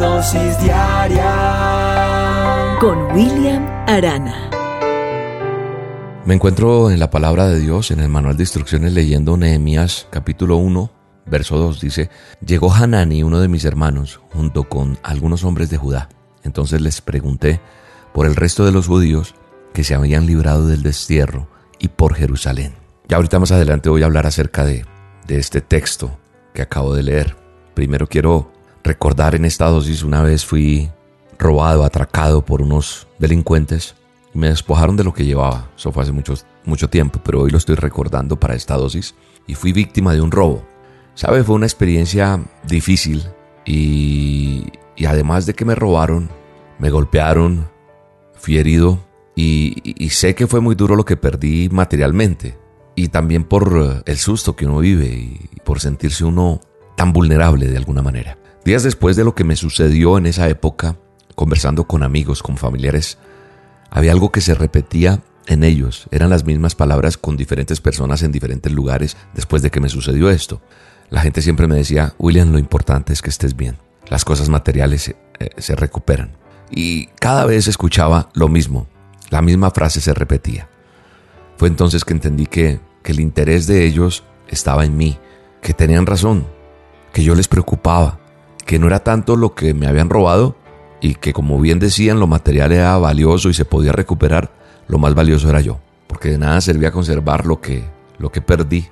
Dosis diaria con William Arana. Me encuentro en la palabra de Dios, en el manual de instrucciones, leyendo Nehemías capítulo 1, verso 2. Dice, llegó Hanani, uno de mis hermanos, junto con algunos hombres de Judá. Entonces les pregunté por el resto de los judíos que se habían librado del destierro y por Jerusalén. Ya ahorita más adelante voy a hablar acerca de, de este texto que acabo de leer. Primero quiero recordar en esta dosis una vez fui robado, atracado por unos delincuentes y me despojaron de lo que llevaba. Eso fue hace mucho, tiempo, pero hoy lo estoy recordando para esta dosis y fui víctima de un robo. ¿Sabe? Fue una experiencia difícil y, y además de que me robaron, me golpearon, fui herido y, sé que fue muy duro lo que perdí materialmente. Y también por el susto que uno vive y por sentirse uno tan vulnerable de alguna manera. Días después de lo que me sucedió en esa época, conversando con amigos, con familiares, había algo que se repetía en ellos. Eran las mismas palabras con diferentes personas en diferentes lugares después de que me sucedió esto. La gente siempre me decía, William, lo importante es que estés bien. Las cosas materiales se, eh, recuperan. Y cada vez escuchaba lo mismo. La misma frase se repetía. Fue entonces que entendí que, que el interés de ellos estaba en mí, que tenían razón, que yo les preocupaba, que no era tanto lo que me habían robado y que como bien decían lo material era valioso y se podía recuperar, lo más valioso era yo, porque de nada servía conservar lo que, lo que perdí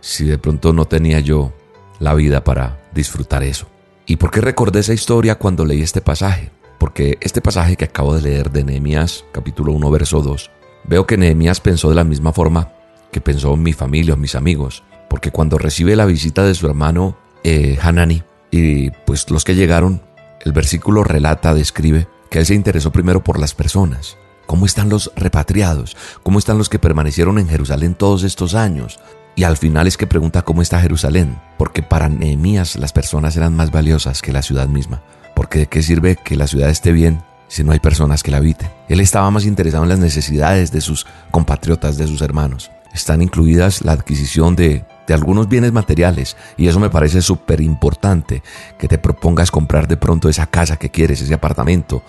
si de pronto no tenía yo la vida para disfrutar eso. ¿Y por qué recordé esa historia cuando leí este pasaje? porque este pasaje que acabo de leer de Nehemías capítulo 1 verso 2, veo que Nehemías pensó de la misma forma que pensó mi familia o mis amigos, porque cuando recibe la visita de su hermano eh, Hanani y pues los que llegaron, el versículo relata, describe que él se interesó primero por las personas. ¿Cómo están los repatriados? ¿Cómo están los que permanecieron en Jerusalén todos estos años? Y al final es que pregunta cómo está Jerusalén, porque para Nehemías las personas eran más valiosas que la ciudad misma porque de qué sirve que la ciudad esté bien si no hay personas que la habiten. Él estaba más interesado en las necesidades de sus compatriotas, de sus hermanos. Están incluidas la adquisición de, algunos bienes materiales y eso me parece súper importante, que te propongas comprar de pronto esa casa que quieres, ese apartamento,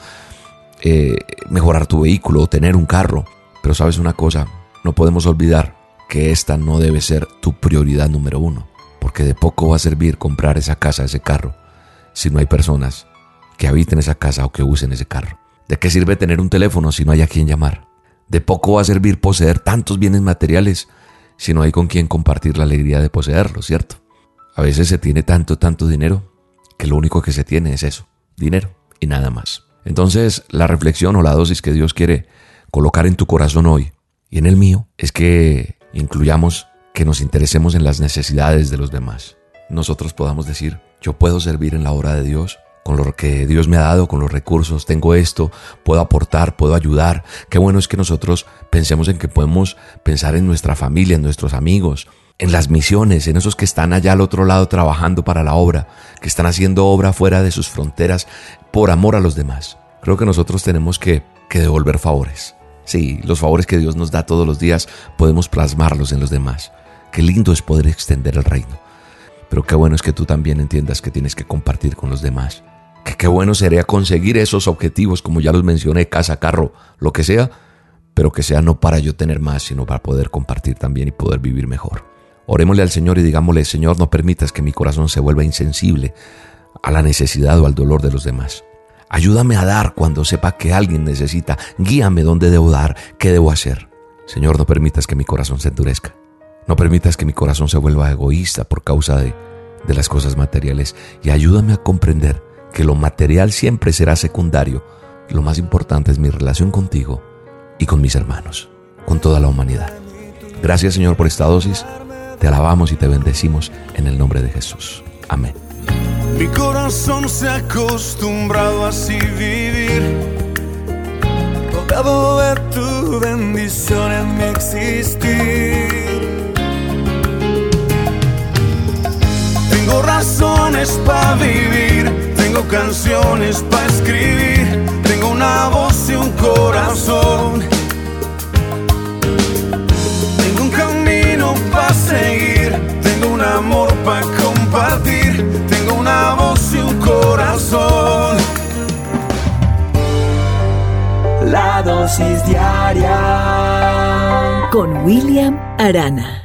eh, mejorar tu vehículo o tener un carro. Pero sabes una cosa, no podemos olvidar que esta no debe ser tu prioridad número uno, porque de poco va a servir comprar esa casa, ese carro, si no hay personas que habiten esa casa o que usen ese carro. ¿De qué sirve tener un teléfono si no hay a quien llamar? De poco va a servir poseer tantos bienes materiales si no hay con quien compartir la alegría de poseerlo, ¿cierto? A veces se tiene tanto, tanto dinero que lo único que se tiene es eso, dinero y nada más. Entonces, la reflexión o la dosis que Dios quiere colocar en tu corazón hoy y en el mío es que incluyamos que nos interesemos en las necesidades de los demás. Nosotros podamos decir, yo puedo servir en la obra de Dios con lo que Dios me ha dado, con los recursos, tengo esto, puedo aportar, puedo ayudar. Qué bueno es que nosotros pensemos en que podemos pensar en nuestra familia, en nuestros amigos, en las misiones, en esos que están allá al otro lado trabajando para la obra, que están haciendo obra fuera de sus fronteras por amor a los demás. Creo que nosotros tenemos que, que devolver favores. Sí, los favores que Dios nos da todos los días podemos plasmarlos en los demás. Qué lindo es poder extender el reino. Pero qué bueno es que tú también entiendas que tienes que compartir con los demás que qué bueno sería conseguir esos objetivos, como ya los mencioné, casa, carro, lo que sea, pero que sea no para yo tener más, sino para poder compartir también y poder vivir mejor. Orémosle al Señor y digámosle, Señor, no permitas que mi corazón se vuelva insensible a la necesidad o al dolor de los demás. Ayúdame a dar cuando sepa que alguien necesita. Guíame dónde debo dar, qué debo hacer. Señor, no permitas que mi corazón se endurezca. No permitas que mi corazón se vuelva egoísta por causa de, de las cosas materiales. Y ayúdame a comprender que lo material siempre será secundario. Lo más importante es mi relación contigo y con mis hermanos, con toda la humanidad. Gracias Señor por esta dosis. Te alabamos y te bendecimos en el nombre de Jesús. Amén. Mi corazón se ha acostumbrado así vivir, de tu bendición en mi existir. Tengo razones para vivir, canciones para escribir, tengo una voz y un corazón. Tengo un camino para seguir, tengo un amor para compartir, tengo una voz y un corazón. La dosis diaria con William Arana.